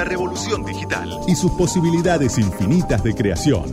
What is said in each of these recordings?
la revolución digital y sus posibilidades infinitas de creación.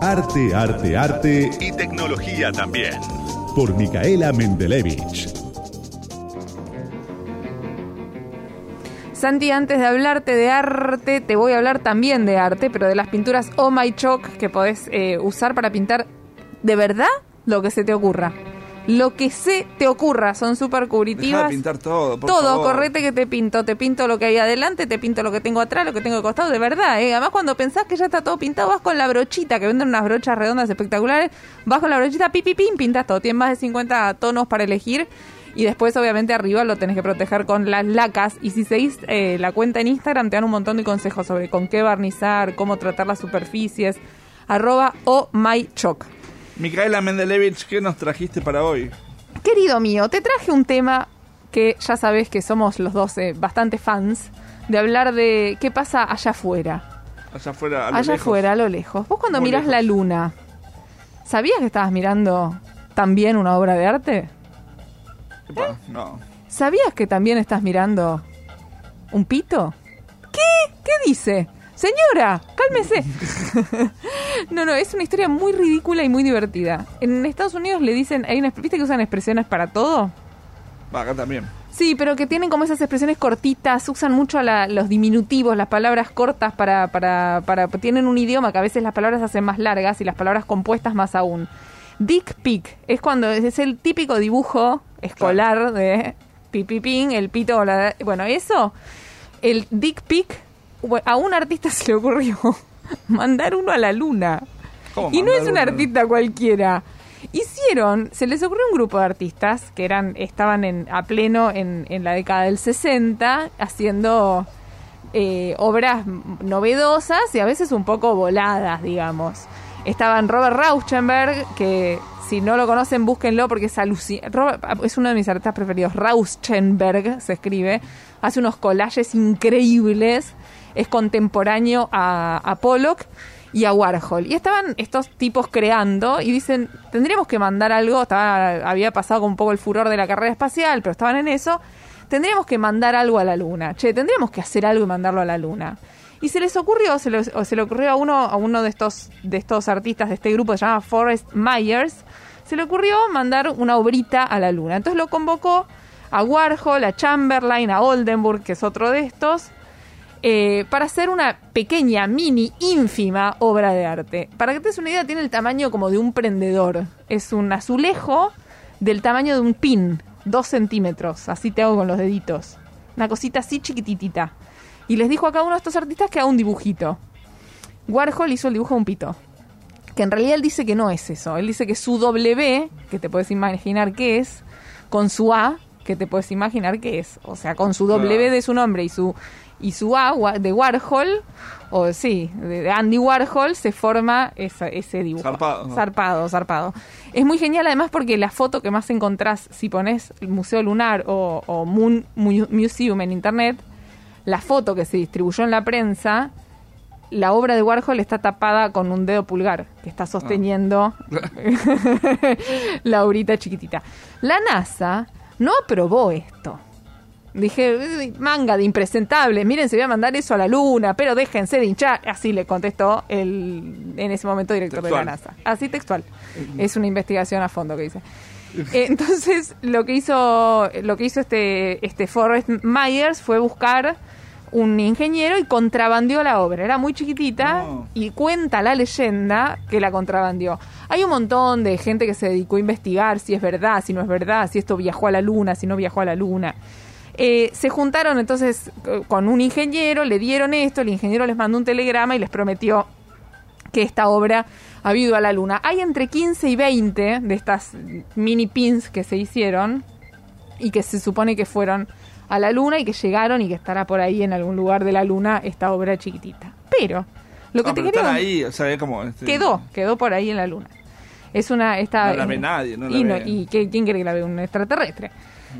Arte, arte, arte y tecnología también. Por Micaela Mendelevich. Santi, antes de hablarte de arte, te voy a hablar también de arte, pero de las pinturas Oh My Chalk que podés eh, usar para pintar de verdad lo que se te ocurra. Lo que se te ocurra, son súper cubritivas. pintar todo, por Todo, favor. correte que te pinto. Te pinto lo que hay adelante, te pinto lo que tengo atrás, lo que tengo de costado, de verdad. ¿eh? Además, cuando pensás que ya está todo pintado, vas con la brochita, que venden unas brochas redondas espectaculares. Vas con la brochita, pi, pi, pim, pintas todo. Tienes más de 50 tonos para elegir. Y después, obviamente, arriba lo tenés que proteger con las lacas. Y si seguís eh, la cuenta en Instagram, te dan un montón de consejos sobre con qué barnizar, cómo tratar las superficies. Arroba o my choc. Micaela Mendelevich, ¿qué nos trajiste para hoy? Querido mío, te traje un tema que ya sabes que somos los dos eh, bastante fans de hablar de qué pasa allá afuera. Allá afuera, a lo allá lejos. afuera, a lo lejos. Vos cuando Muy mirás lejos. la luna, ¿sabías que estabas mirando también una obra de arte? Epa, No. ¿Sabías que también estás mirando un pito? ¿Qué? ¿Qué dice? Señora, cálmese. no, no, es una historia muy ridícula y muy divertida. En Estados Unidos le dicen, hay una, ¿viste que usan expresiones para todo? Acá también. Sí, pero que tienen como esas expresiones cortitas, usan mucho la- los diminutivos, las palabras cortas para, para, para... Tienen un idioma que a veces las palabras se hacen más largas y las palabras compuestas más aún. Dick pic es cuando es el típico dibujo escolar de pipipín, el pito, o la- bueno, eso, el dick pic, a un artista se le ocurrió mandar uno a la luna. ¿Cómo Y no es un artista cualquiera. Hicieron, se les ocurrió un grupo de artistas que eran, estaban en, a pleno en, en la década del 60 haciendo eh, obras novedosas y a veces un poco voladas, digamos. Estaban Robert Rauschenberg, que si no lo conocen, búsquenlo porque es alucinante. Es uno de mis artistas preferidos. Rauschenberg se escribe. Hace unos collages increíbles. Es contemporáneo a, Pollock y a Warhol. Y estaban estos tipos creando y dicen, tendríamos que mandar algo. Estaba, había pasado con un poco el furor de la carrera espacial, pero estaban en eso. Tendríamos que mandar algo a la luna. Che, tendríamos que hacer algo y mandarlo a la luna. Y se les ocurrió, se, les- o se le ocurrió a uno, a uno de estos, de estos artistas de este grupo se llama Forrest Myers, se le ocurrió mandar una obrita a la luna. Entonces lo convocó a Warhol, a Chamberlain, a Oldenburg, que es otro de estos, eh, para hacer una pequeña, mini, ínfima obra de arte. Para que te des una idea, tiene el tamaño como de un prendedor. Es un azulejo del tamaño de un pin, dos centímetros. Así te hago con los deditos. Una cosita así chiquititita. Y les dijo a cada uno de estos artistas que haga un dibujito. Warhol hizo el dibujo de un pito. Que en realidad él dice que no es eso. Él dice que su W, que te puedes imaginar qué es, con su A, que te puedes imaginar qué es. O sea, con su W de su nombre y su y su A wa- de Warhol, o sí, de Andy Warhol, se forma esa- ese dibujo. Zarpado, ¿no? Zarpado, zarpado. Es muy genial además porque la foto que más encontrás si pones el Museo Lunar o, o Moon Mu- Museum en internet, la foto que se distribuyó en la prensa, la obra de Warhol está tapada con un dedo pulgar que está sosteniendo la obrita chiquitita. La NASA no aprobó esto. Dije, "Eh, manga de impresentables, miren, se voy a mandar eso a la luna, pero déjense de hinchar. Así le contestó el, en ese momento, director de la NASA. Así textual. Es una investigación a fondo que dice. Eh, Entonces, lo que hizo, lo que hizo este, este Forrest Myers fue buscar un ingeniero y contrabandió la obra. Era muy chiquitita No. y cuenta la leyenda que la contrabandió. Hay un montón de gente que se dedicó a investigar si es verdad, si no es verdad, si esto viajó a la luna, si no viajó a la luna. Eh, se juntaron entonces eh, con un ingeniero, le dieron esto, el ingeniero les mandó un telegrama y les prometió que esta obra ha ido a la luna. Hay entre 15 y 20 de estas mini pins que se hicieron y que se supone que fueron a la luna y que llegaron y que estará por ahí en algún lugar de la luna esta obra chiquitita. Pero lo que No, te quería ahí, o sea, como... este, quedó, quedó por ahí en la luna. Es una esta No la ve nadie, no la y, ve. y ¿qué- quién quiere que la vea un extraterrestre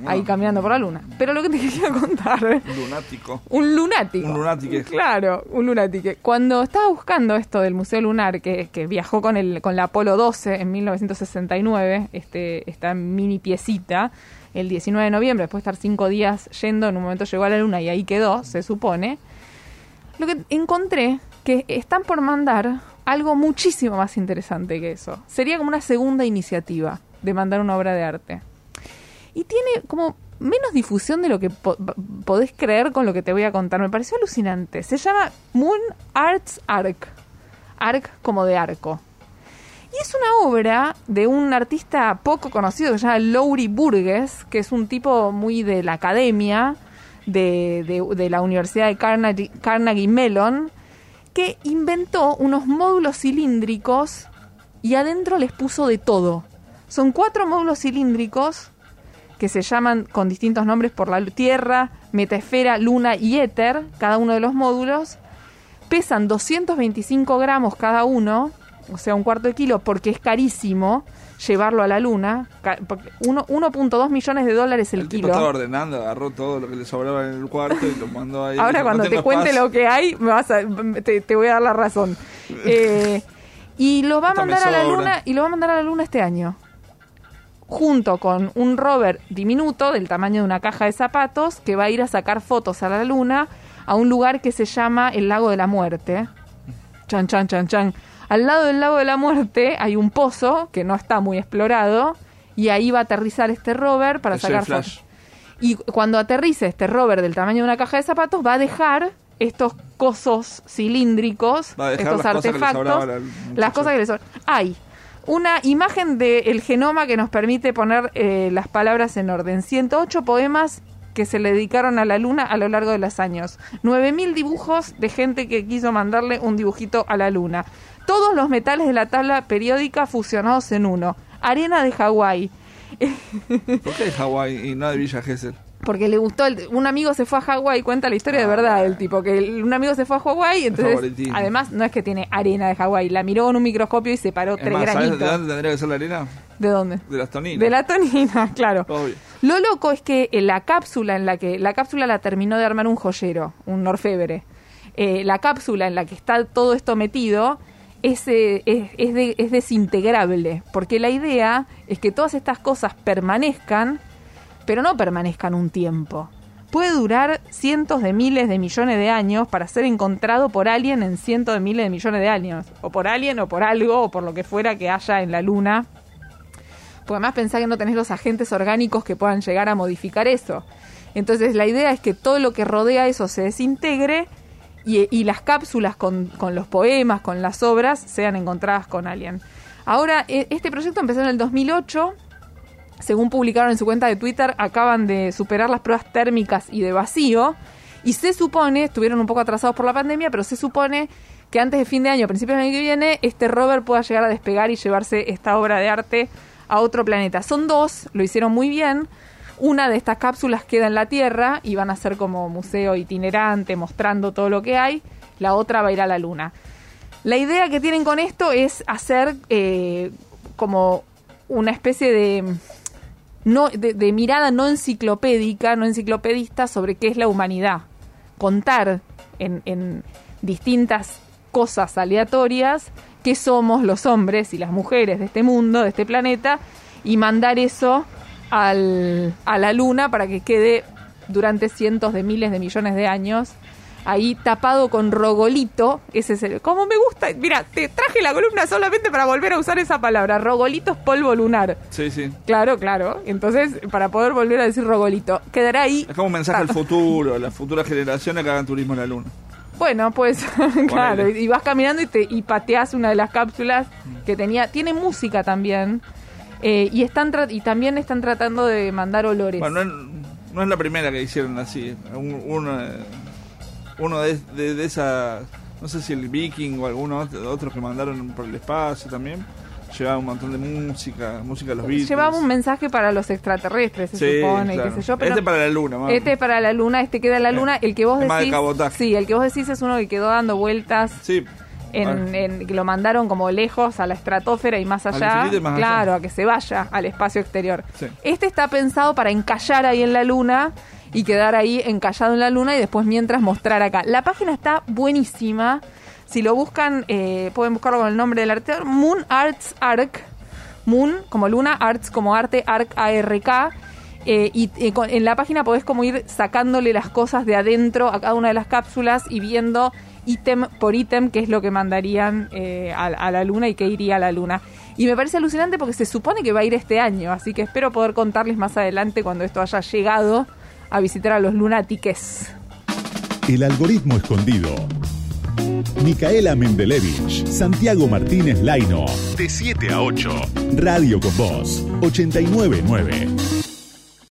ahí caminando por la luna. Pero lo que te quería contar Lunático. un lunático. Un lunático. Claro, un lunático. Cuando estaba buscando esto del Museo Lunar, que, que viajó con el con la Apolo 12 en 1969, este, esta mini piecita, el 19 de noviembre, después de estar cinco días yendo, en un momento llegó a la Luna y ahí quedó, se supone. Lo que encontré que están por mandar algo muchísimo más interesante que eso. Sería como una segunda iniciativa de mandar una obra de arte. Y tiene como menos difusión de lo que po- podés creer con lo que te voy a contar. Me pareció alucinante. Se llama Moon Arts Arc. Arc como de arco. Y es una obra de un artista poco conocido que se llama Lowry Burgess, que es un tipo muy de la academia de, de- de la Universidad de Carnegie, Carnegie Mellon, que inventó unos módulos cilíndricos y adentro les puso de todo. Son cuatro módulos cilíndricos que se llaman con distintos nombres por la Tierra, Metaesfera, Luna y Éter, cada uno de los módulos. Pesan 225 gramos cada uno, o sea, un cuarto de kilo, porque es carísimo llevarlo a la Luna. Ca- porque uno- 1.2 millones de dólares el, El tipo kilo. estaba ordenando, agarró todo lo que le sobraba en el cuarto y lo mandó ahí. Ahora cuando "No te cuente espacio". lo que hay, me vas a, te, te voy a dar la razón. Eh, y lo va a Esto mandar a la luna y lo va a mandar a la luna este año. Junto con un rover diminuto del tamaño de una caja de zapatos que va a ir a sacar fotos a la luna a un lugar que se llama el Lago de la Muerte. Chan, chan, chan, chan. Al lado del Lago de la Muerte hay un pozo que no está muy explorado y ahí va a aterrizar este rover para es sacar fotos. Y cuando aterrice este rover del tamaño de una caja de zapatos, va a dejar estos cosos cilíndricos, estos las cosas que le artefactos, las cosas que le sobran. Hay una imagen del genoma que nos permite poner eh, las palabras en orden. 108 poemas que se le dedicaron a la luna a lo largo de los años. 9.000 dibujos de gente que quiso mandarle un dibujito a la luna. Todos los metales de la tabla periódica fusionados en uno. Arena de Hawái. ¿Por qué de Hawái y no de Villa Gesell? Porque le gustó, el- un amigo se fue a Hawái, cuenta la historia de Ah, verdad el tipo, que el- un amigo se fue a Hawái, entonces, además no es que tiene arena de Hawái, la miró con un microscopio y separó Es tres más, ¿sabes granitos. de dónde tendría que ser la arena? ¿De dónde? De las toninas. De la tonina, claro. Obvio. Lo loco es que en la cápsula en la que la cápsula la terminó de armar un joyero, un orfebre. Eh, la cápsula en la que está todo esto metido es, eh, es, es de- es desintegrable, porque la idea es que todas estas cosas permanezcan, pero no permanezcan un tiempo. Puede durar cientos de miles de millones de años para ser encontrado por alguien en cientos de miles de millones de años. O por alguien, o por algo, o por lo que fuera que haya en la Luna. Porque además pensá que no tenés los agentes orgánicos que puedan llegar a modificar eso. Entonces la idea es que todo lo que rodea eso se desintegre y, las cápsulas con, con los poemas, con las obras, sean encontradas con alguien. Ahora, e- este proyecto empezó en el 2008. Según publicaron en su cuenta de Twitter, acaban de superar las pruebas térmicas y de vacío. Y se supone, estuvieron un poco atrasados por la pandemia, pero se supone que antes de fin de año, principios del año que viene, este rover pueda llegar a despegar y llevarse esta obra de arte a otro planeta. Son dos, lo hicieron muy bien. Una de estas cápsulas queda en la Tierra y van a ser como museo itinerante, mostrando todo lo que hay. La otra va a ir a la Luna. La idea que tienen con esto es hacer eh, como una especie de, no, de, mirada no enciclopédica, no enciclopedista sobre qué es la humanidad. Contar en, en distintas cosas aleatorias qué somos los hombres y las mujeres de este mundo, de este planeta, y mandar eso al, a la luna para que quede durante cientos de miles de millones de años ahí tapado con rogolito. Ese es el. Como me gusta. Mira, te traje la columna solamente para volver a usar esa palabra. Rogolito es polvo lunar. Sí, sí. Claro, claro. Entonces, para poder volver a decir rogolito, quedará ahí. Es como un mensaje al futuro, a las futuras generaciones que hagan turismo en la luna. Bueno, pues, claro. Y vas caminando y, te, y pateas una de las cápsulas que tenía. Tiene música también. eh, y, están y también están tratando de mandar olores. Bueno, no es, no es la primera que hicieron así. Un- uno uno de, de, de esas, no sé si el Viking o alguno otro, otros que mandaron por el espacio también, llevaba un montón de música, música de los Beatles. Llevaba un mensaje para los extraterrestres, se Sí, supone, claro. y qué sé yo. Pero Este para la luna, más. Este para la luna, este queda en la luna. El que vos de decís. Sí, el que vos decís es uno que quedó dando vueltas. Sí. En, Bueno. en- que lo mandaron como lejos a la estratosfera y más Al allá. infinito y más allá. claro, a que se vaya al espacio exterior. Sí. Este está pensado para encallar ahí en la luna y quedar ahí encallado en la luna y después mientras mostrar acá. La página está buenísima. Si lo buscan, eh, pueden buscarlo con el nombre del artista. Moon Arts Arc. Moon como luna, Arts como arte, Arc A-R-K. Eh, y eh, con- en la página podés como ir sacándole las cosas de adentro a cada una de las cápsulas y viendo ítem por ítem qué es lo que mandarían eh, a la luna y qué iría a la luna. Y me parece alucinante porque se supone que va a ir este año, así que espero poder contarles más adelante cuando esto haya llegado a visitar a los lunátiques. El algoritmo escondido. Micaela Mendelevich, Santiago Martínez Laino. De 7 a 8. Radio con Voz, 899.